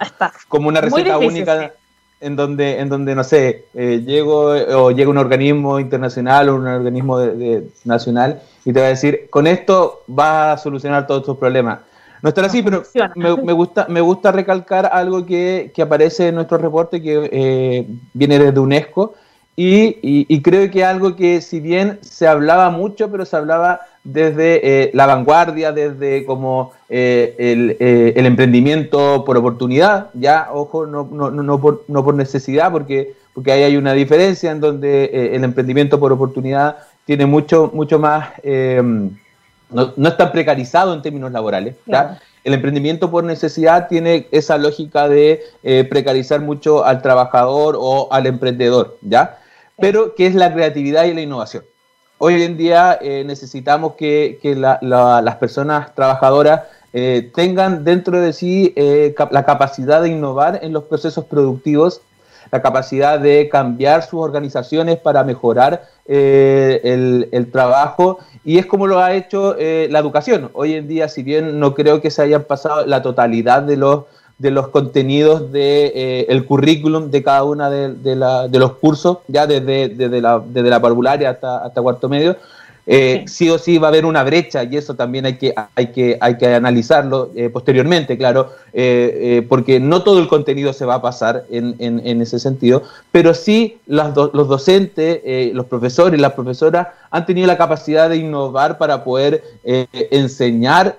Speaker 2: como una receta única en donde, en donde, no sé, eh, llego o llega un organismo internacional o un organismo de, nacional y te va a decir, con esto vas a solucionar todos tus problemas. No estará así, pero me, gusta, me gusta recalcar algo que, aparece en nuestro reporte que viene desde UNESCO y, y, creo que algo que si bien se hablaba mucho, pero se hablaba desde eh, la vanguardia, desde como eh, eh, el, emprendimiento por oportunidad, ya, ojo, no, no, no, por, no por necesidad, porque, porque ahí hay una diferencia en donde el emprendimiento por oportunidad tiene mucho, mucho más, no, no, es tan precarizado en términos laborales, ¿ya? El emprendimiento por necesidad tiene esa lógica de precarizar mucho al trabajador o al emprendedor, ¿ya? Pero ¿qué es la creatividad y la innovación? hoy en día eh, necesitamos que, las personas trabajadoras eh, tengan dentro de sí eh, la capacidad de innovar en los procesos productivos, la capacidad de cambiar sus organizaciones para mejorar el, el, trabajo y es como lo ha hecho la educación. Hoy en día, si bien no creo que se hayan pasado la totalidad de los de los contenidos del de, eh, currículum de cada una de, de, los cursos, ya desde, desde, la, desde la parvularia hasta, hasta cuarto medio, eh, sí. o sí va a haber una brecha y eso también hay que, hay que, hay que analizarlo eh, posteriormente, claro, porque no todo el contenido se va a pasar en, en, ese sentido, pero sí las los docentes, los profesores y las profesoras han tenido la capacidad de innovar para poder enseñar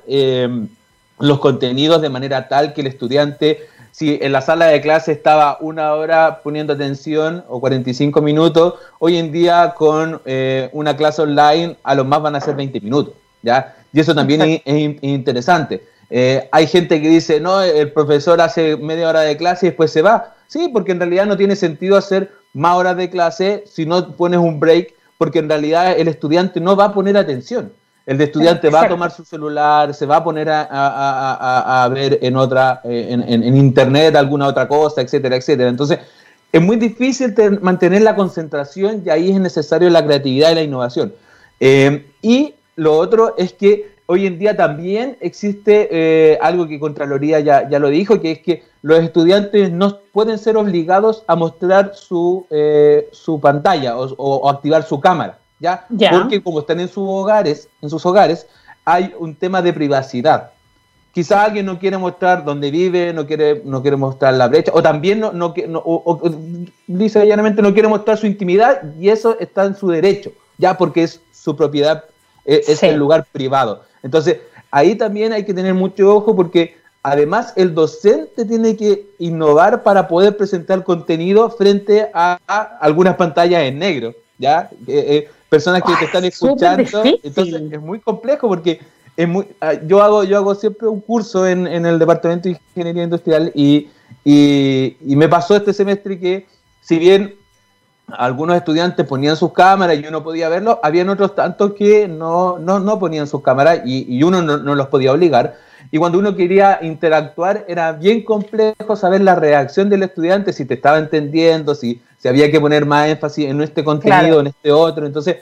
Speaker 2: los contenidos de manera tal que el estudiante, si en la sala de clase estaba una hora poniendo atención o 45 minutos, hoy en día con eh, una clase online a lo más van a ser 20 minutos, ¿ya? Y eso también es, interesante. Eh, hay gente que dice, no, el profesor hace media hora de clase y después se va. Sí, porque en realidad no tiene sentido hacer más horas de clase si no pones un break, porque en realidad el estudiante no va a poner atención. El de estudiante va a tomar su celular, se va a poner a, ver en otra, eh, en, internet alguna otra cosa, etcétera, etcétera. Entonces, es muy difícil mantener la concentración y ahí es necesario la creatividad y la innovación. Eh, y lo otro es que hoy en día también existe eh, algo que Contraloría ya, ya lo dijo, que es que los estudiantes no pueden ser obligados a mostrar su, su pantalla o activar su cámara. ¿Ya? Porque como están en sus hogares, en sus hogares, hay un tema de privacidad. Quizá alguien no quiere mostrar dónde vive, no quiere, no quiere mostrar la brecha, o también no, no, o, dice llanamente no quiere mostrar su intimidad y eso está en su derecho, ya porque es su propiedad, e, es, el lugar privado. Entonces, ahí también hay que tener mucho ojo porque además el docente tiene que innovar para poder presentar contenido frente a, algunas pantallas en negro, ¿ya? Eh, eh, personas que te están escuchando. Entonces es muy complejo porque es muy, ah, yo hago yo hago siempre un curso en, el departamento de ingeniería industrial y, me pasó este semestre que si bien algunos estudiantes ponían sus cámaras y uno podía verlo, habían otros tantos que no, no, ponían sus cámaras y, uno no, no, los podía obligar. Y cuando uno quería interactuar era bien complejo saber la reacción del estudiante, si te estaba entendiendo, si, si había que poner más énfasis en este contenido, en este otro. Entonces,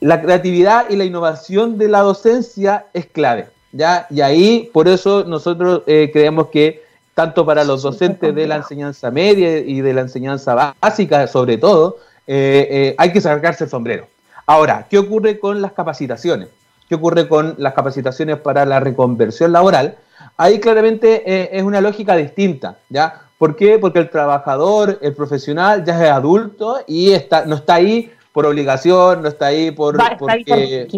Speaker 2: la creatividad y la innovación de la docencia es clave. ¿ya? Y ahí, por eso nosotros eh, creemos que tanto para los docentes de la enseñanza media y de la enseñanza básica, sobre todo, eh, eh, hay que sacarse el sombrero. Ahora, ¿qué ocurre con las capacitaciones? ¿Qué ocurre con las capacitaciones para la reconversión laboral? Ahí claramente eh, es una lógica distinta, ¿ya? ¿Por qué? Porque el trabajador, el profesional, ya es adulto y está, no está ahí por obligación, no está ahí por, porque,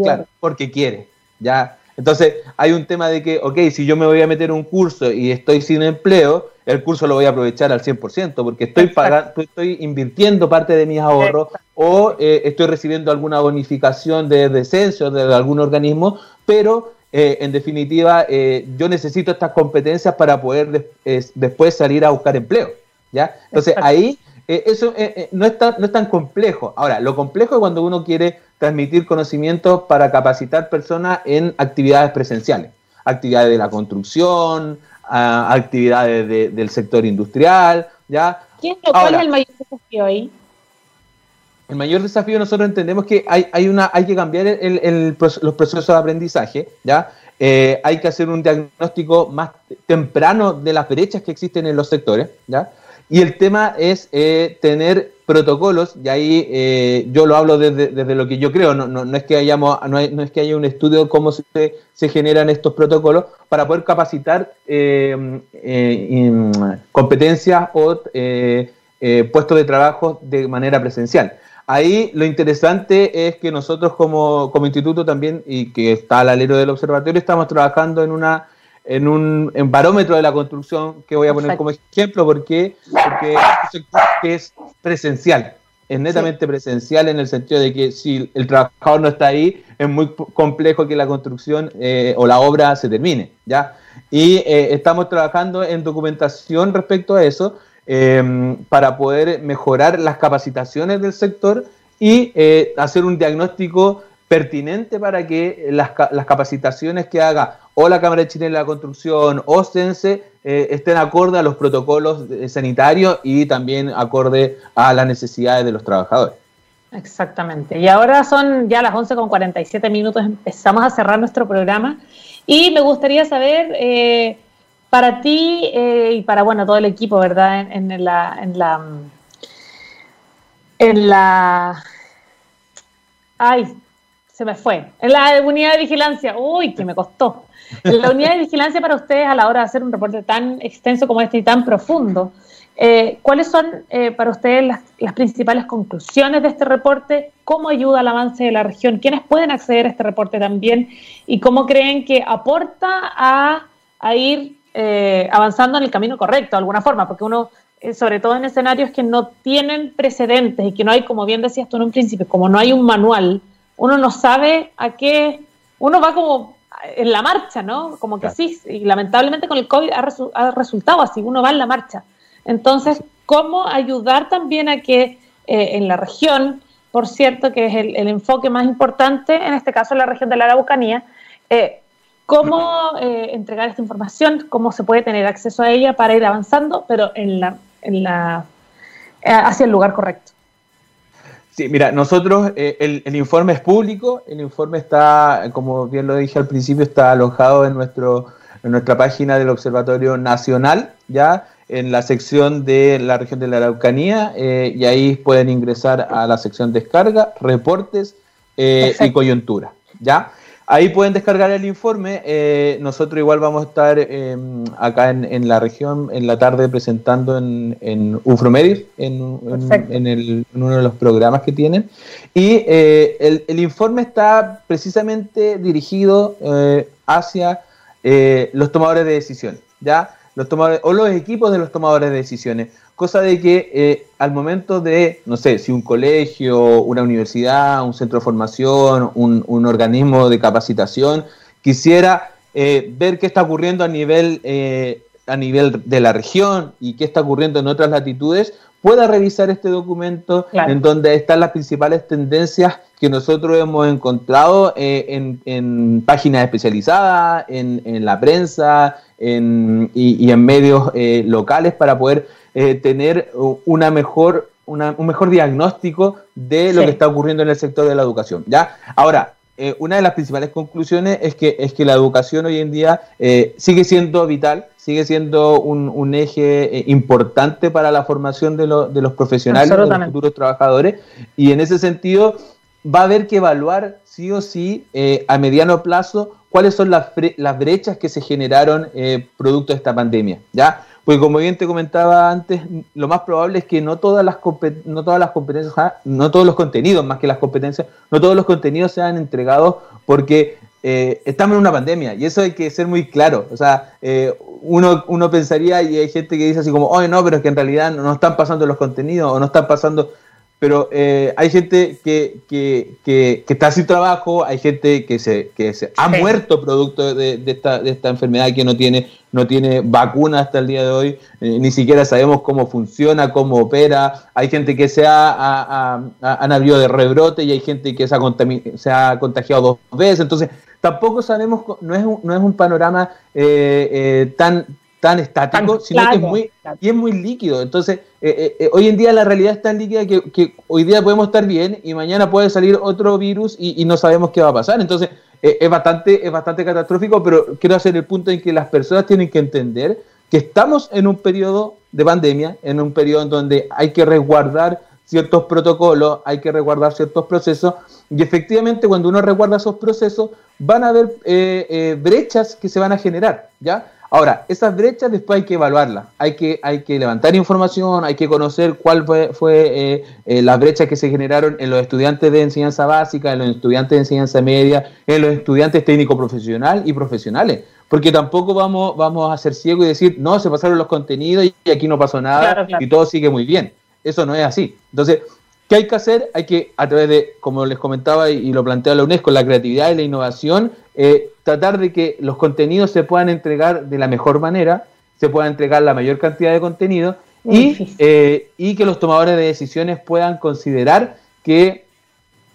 Speaker 2: porque quiere, ¿ya? Entonces, hay un tema de que, ok, si yo me voy a meter un curso y estoy sin empleo, el curso lo voy a aprovechar al 100%, porque estoy pagando, estoy invirtiendo parte de mis ahorros o eh, estoy recibiendo alguna bonificación de descenso de algún organismo, pero eh, en definitiva eh, yo necesito estas competencias para poder después salir a buscar empleo. ¿ya? Entonces, ahí eso no, está, no es tan complejo. Ahora, lo complejo es cuando uno quiere transmitir conocimientos para capacitar personas en actividades presenciales, actividades de la construcción, actividades del sector industrial, ¿ya?
Speaker 1: ¿Cuál es el mayor desafío ahí?
Speaker 2: El mayor desafío nosotros entendemos que hay, hay, una, hay que cambiar el, los procesos de aprendizaje, ¿ya? Eh, hay que hacer un diagnóstico más temprano de las brechas que existen en los sectores, ¿ya? Y el tema es eh, tener protocolos, y ahí eh, yo lo hablo desde, lo que yo creo, no, no, es que hayamos, no, es que haya un estudio de cómo se, se generan estos protocolos para poder capacitar eh, competencias o puestos de trabajo de manera presencial. Ahí lo interesante es que nosotros como, como instituto también, y que está al alero del observatorio, estamos trabajando en una en un barómetro de la construcción que voy a poner como ejemplo porque, porque es presencial, es netamente presencial en el sentido de que si el trabajador no está ahí, es muy complejo que la construcción eh, o la obra se termine, ¿ya? Y eh, estamos trabajando en documentación respecto a eso em, para poder mejorar las capacitaciones del sector y eh, hacer un diagnóstico pertinente para que las, las capacitaciones que haga o la Cámara de Chile de la Construcción o CENSE eh, estén acorde a los protocolos sanitarios y también acorde a las necesidades de los trabajadores.
Speaker 1: Exactamente. Y ahora son ya las 11 con 47 minutos, empezamos a cerrar nuestro programa y me gustaría saber eh, para ti eh, y para bueno todo el equipo, ¿verdad? En, en la en la en la ay se me fue. En la unidad de vigilancia, uy, que me costó. La unidad de vigilancia para ustedes a la hora de hacer un reporte tan extenso como este y tan profundo, eh, ¿cuáles son eh, para ustedes las, principales conclusiones de este reporte? ¿Cómo ayuda al avance de la región? ¿Quiénes pueden acceder a este reporte también? ¿Y cómo creen que aporta a, ir eh, avanzando en el camino correcto, de alguna forma? Porque uno, sobre todo en escenarios que no tienen precedentes y que no hay, como bien decías tú en un principio, como no hay un manual, uno no sabe a qué, uno va como en la marcha, ¿no? Como que sí, y lamentablemente con el COVID ha, resultado así, uno va en la marcha. Entonces, ¿cómo ayudar también a que eh, en la región, por cierto, que es el, enfoque más importante, en este caso la región de la Araucanía, eh, cómo eh, entregar esta información, cómo se puede tener acceso a ella para ir avanzando, pero en la, en la, hacia el lugar correcto?
Speaker 2: Sí, mira, nosotros, eh, el, informe es público, el informe está, como bien lo dije al principio, está alojado en, nuestro, en nuestra página del Observatorio Nacional, ya en la sección de la región de la Araucanía, eh, y ahí pueden ingresar a la sección descarga, reportes eh, y coyuntura, ¿ya? Ahí pueden descargar el informe. Eh, nosotros igual vamos a estar em, acá en, la región en la tarde presentando en, en UFROMEDIR, en, uno de los programas que tienen. Y eh, el, informe está precisamente dirigido eh, hacia los tomadores de decisiones, ¿ya? Los tomadores, o los equipos de los tomadores de decisiones Cosa de que eh, al momento de, no sé, si un colegio, una universidad, un centro de formación, un, organismo de capacitación quisiera eh, ver qué está ocurriendo a nivel, eh, a nivel de la región y qué está ocurriendo en otras latitudes, pueda revisar este documento en donde están las principales tendencias que nosotros hemos encontrado en, páginas especializadas, en, la prensa y, y, en medios locales para poder eh, tener una mejor, una, un mejor diagnóstico de lo que está ocurriendo en el sector de la educación. ¿ya? Ahora, eh, una de las principales conclusiones es que, es que la educación hoy en día eh, sigue siendo vital, sigue siendo un, un eje importante para la formación de, de los profesionales, de los futuros trabajadores, y en ese sentido va a haber que evaluar sí o sí a mediano plazo cuáles son las, las brechas que se generaron producto de esta pandemia, ¿ya? Porque como bien te comentaba antes, lo más probable es que no todas las, no todas las competencias, no todos los contenidos, más que las competencias, no todos los contenidos sean entregados porque eh, estamos en una pandemia y eso hay que ser muy claro. O sea, eh, uno, uno pensaría y hay gente que dice así como, oye, no, pero es que en realidad no están pasando los contenidos o no están pasando pero eh, hay gente que, que, que, está sin trabajo, hay gente que se, que se ha muerto producto de, esta, de esta enfermedad que no tiene, no tiene vacuna hasta el día de hoy, eh, ni siquiera sabemos cómo funciona, cómo opera, hay gente que se ha, han habido de rebrote y hay gente que se ha, se ha contagiado dos veces, entonces tampoco sabemos, no es un, no es un panorama eh, tan tan estático, sino que es muy, y es muy líquido. Entonces, eh, eh, eh, hoy en día la realidad es tan líquida que, hoy día podemos estar bien y mañana puede salir otro virus y, no sabemos qué va a pasar. Entonces, es, bastante, es bastante catastrófico, pero quiero hacer el punto en que las personas tienen que entender que estamos en un periodo de pandemia, en un periodo en donde hay que resguardar ciertos protocolos, hay que resguardar ciertos procesos, y efectivamente cuando uno resguarda esos procesos, van a haber brechas que se van a generar, ¿ya? Ahora, esas brechas después hay que evaluarlas, hay que, hay que levantar información, hay que conocer cuál fue, fue eh, eh, las brechas que se generaron en los estudiantes de enseñanza básica, en los estudiantes de enseñanza media, en los estudiantes técnico profesional y profesionales, porque tampoco vamos, vamos a ser ciegos y decir, no, se pasaron los contenidos y aquí no pasó nada y todo sigue muy bien. Eso no es así. Entonces, ¿qué hay que hacer? Hay que, a través de, como les comentaba y, y lo plantea la UNESCO, la creatividad y la innovación, eh, tratar de que los contenidos se puedan entregar de la mejor manera, se pueda entregar la mayor cantidad de contenido y, eh, y, que los tomadores de decisiones puedan considerar que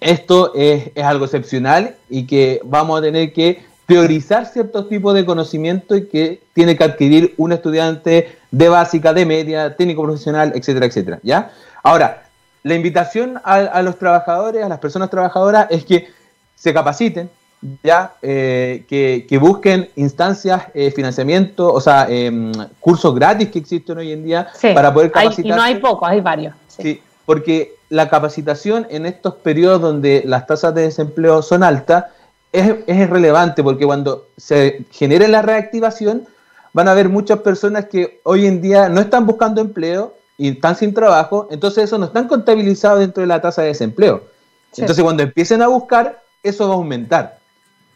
Speaker 2: esto es, algo excepcional y que vamos a tener que priorizar ciertos tipos de conocimiento y que tiene que adquirir un estudiante de básica, de media, técnico profesional, etcétera, etcétera. ¿ya? Ahora, la invitación a los trabajadores, a las personas trabajadoras, es que se capaciten, ya eh, que, busquen instancias, eh, financiamiento, o sea, em, cursos gratis que existen hoy en día para poder capacitar.
Speaker 1: y no hay pocos, hay varios.
Speaker 2: Sí. porque la capacitación en estos periodos donde las tasas de desempleo son altas es, es relevante, porque cuando se genere la reactivación, van a haber muchas personas que hoy en día no están buscando empleo y están sin trabajo, entonces eso no están contabilizados dentro de la tasa de desempleo. Entonces cuando empiecen a buscar, eso va a aumentar.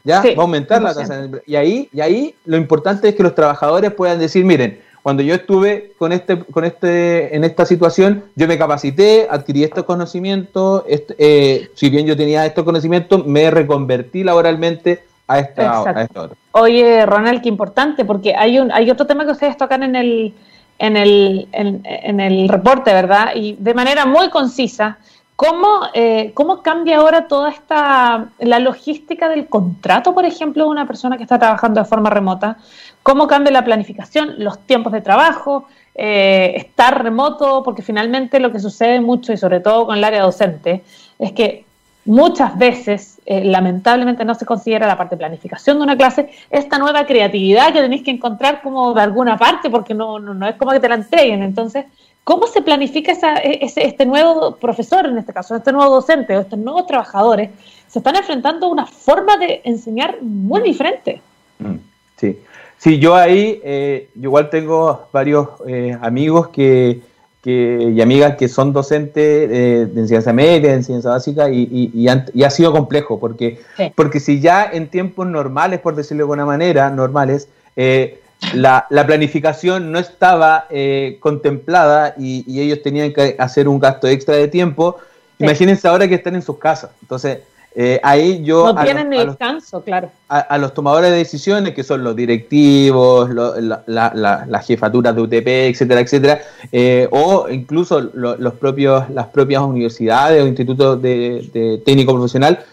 Speaker 2: ¿Ya? va a aumentar la tasa de Y ahí, y ahí lo importante es que los trabajadores puedan decir, miren, cuando yo estuve con este, con este, en esta situación, yo me capacité, adquirí estos conocimientos, este, eh, si bien yo tenía estos conocimientos, me reconvertí laboralmente a esta, a
Speaker 1: Oye, Ronald, qué importante, porque hay un, hay otro tema que ustedes tocan en el, en el, en el reporte, ¿verdad? Y de manera muy concisa, ¿Cómo, eh, ¿Cómo cambia ahora toda esta, la logística del contrato, por ejemplo, de una persona que está trabajando de forma remota? ¿Cómo cambia la planificación, los tiempos de trabajo, eh, estar remoto? Porque finalmente lo que sucede mucho, y sobre todo con el área docente, es que muchas veces, eh, lamentablemente, no se considera la parte de planificación de una clase, esta nueva creatividad que tenéis que encontrar como de alguna parte, porque no, no, no es como que te la entreguen. Entonces, ¿Cómo se planifica e, este nuevo profesor, en este caso, este nuevo docente o estos nuevos trabajadores? Se están enfrentando a una forma de enseñar muy diferente.
Speaker 2: Mm, sí, sí yo ahí, eh, igual tengo varios eh, amigos que, y amigas que son docentes de enseñanza media, de enseñanza básica, y, ha sido complejo, porque, porque si ya en tiempos normales, por decirlo de alguna manera, normales, eh, la, planificación no estaba eh, contemplada y, ellos tenían que hacer un gasto extra de tiempo. Imagínense ahora que están en sus casas. Entonces, eh, ahí yo...
Speaker 1: No tienen ni descanso, claro.
Speaker 2: A, los tomadores de decisiones, que son los directivos, las jefaturas de UTP, etcétera, etcétera, eh, o incluso los propios, las propias universidades o institutos de, técnico profesional,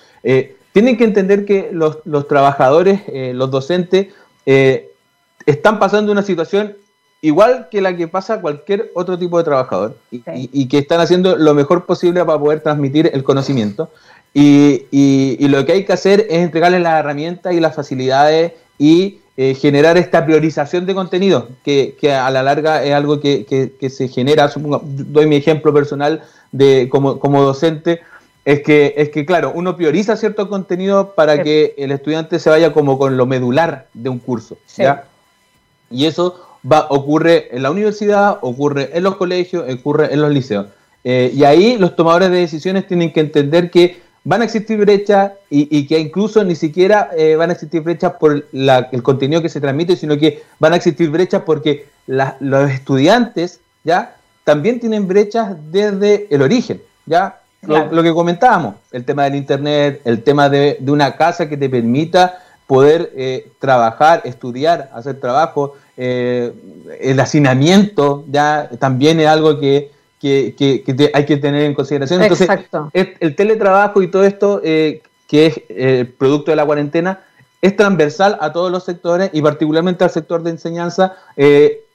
Speaker 2: tienen que entender que los, los trabajadores, los docentes, están pasando una situación igual que la que pasa cualquier otro tipo de trabajador y, que están haciendo lo mejor posible para poder transmitir el conocimiento. Y, lo que hay que hacer es entregarles las herramientas y las facilidades y eh, generar esta priorización de contenido, que, a la larga es algo que, se genera. Supongo, doy mi ejemplo personal de como, como docente. es que, es que, claro, uno prioriza cierto contenido para que el estudiante se vaya como con lo medular de un curso. ¿ya? Y eso va, ocurre en la universidad, ocurre en los colegios, ocurre en los liceos. Eh, y ahí los tomadores de decisiones tienen que entender que van a existir brechas y, que incluso ni siquiera eh, van a existir brechas por el contenido que se transmite, sino que van a existir brechas porque los estudiantes ya también tienen brechas desde el origen, ya lo, que comentábamos, el tema del internet, el tema de, una casa que te permita poder eh, trabajar, estudiar, hacer trabajo, eh, el hacinamiento ya también es algo que, hay que tener en consideración. Entonces, el teletrabajo y todo esto, eh, que es el producto de la cuarentena, es transversal a todos los sectores y particularmente al sector de enseñanza.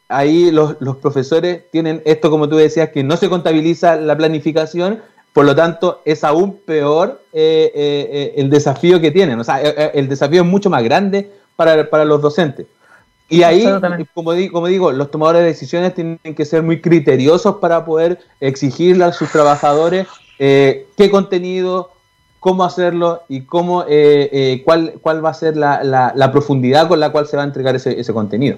Speaker 2: ahí los, los profesores tienen esto, como tú decías, que no se contabiliza la planificación, por lo tanto, es aún peor eh, eh, eh, el desafío que tienen. O sea, el desafío es mucho más grande para, los docentes. Y ahí, como, como digo, los tomadores de decisiones tienen que ser muy criteriosos para poder exigirle a sus trabajadores qué contenido, cómo hacerlo y cómo, cuál, cuál va a ser la, profundidad con la cual se va a entregar ese, ese contenido.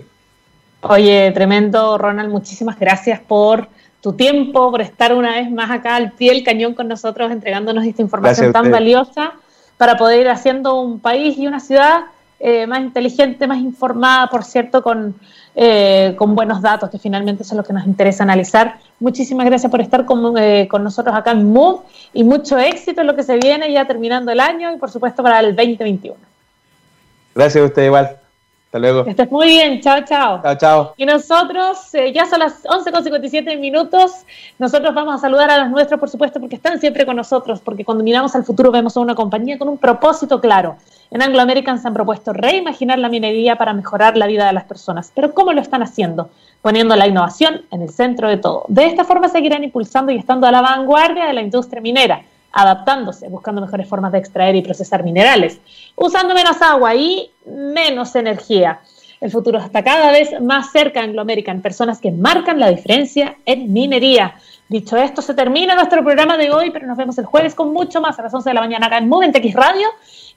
Speaker 1: Oye, tremendo, Ronald, muchísimas gracias por tu tiempo, por estar una vez más acá al pie del cañón con nosotros, entregándonos esta información tan valiosa para poder ir haciendo un país y una ciudad eh, más inteligente, más informada, por cierto, con, eh, con buenos datos, que finalmente son los que nos interesa analizar. Muchísimas gracias por estar con, eh, con nosotros acá en MOVE y mucho éxito en lo que se viene ya terminando el año y por supuesto para el 2021.
Speaker 2: Gracias a usted igual. Hasta luego.
Speaker 1: Que estés muy bien. Chao, chao.
Speaker 2: Chao, chao.
Speaker 1: Y nosotros, eh, ya son las 11.57 minutos. Nosotros vamos a saludar a los nuestros, por supuesto, porque están siempre con nosotros, porque cuando miramos al futuro vemos a una compañía con un propósito claro. En Anglo American se han propuesto reimaginar la minería para mejorar la vida de las personas. Pero ¿cómo lo están haciendo? Poniendo la innovación en el centro de todo. De esta forma seguirán impulsando y estando a la vanguardia de la industria minera adaptándose, buscando mejores formas de extraer y procesar minerales, usando menos agua y menos energía. El futuro está cada vez más cerca en American, personas que marcan la diferencia en minería. Dicho esto, se termina nuestro programa de hoy, pero nos vemos el jueves con mucho más a las 11 de la mañana acá en Movement Radio.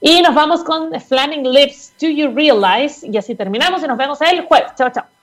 Speaker 1: Y nos vamos con Flaming Lips, Do You Realize? Y así terminamos y nos vemos el jueves. Chao, chao.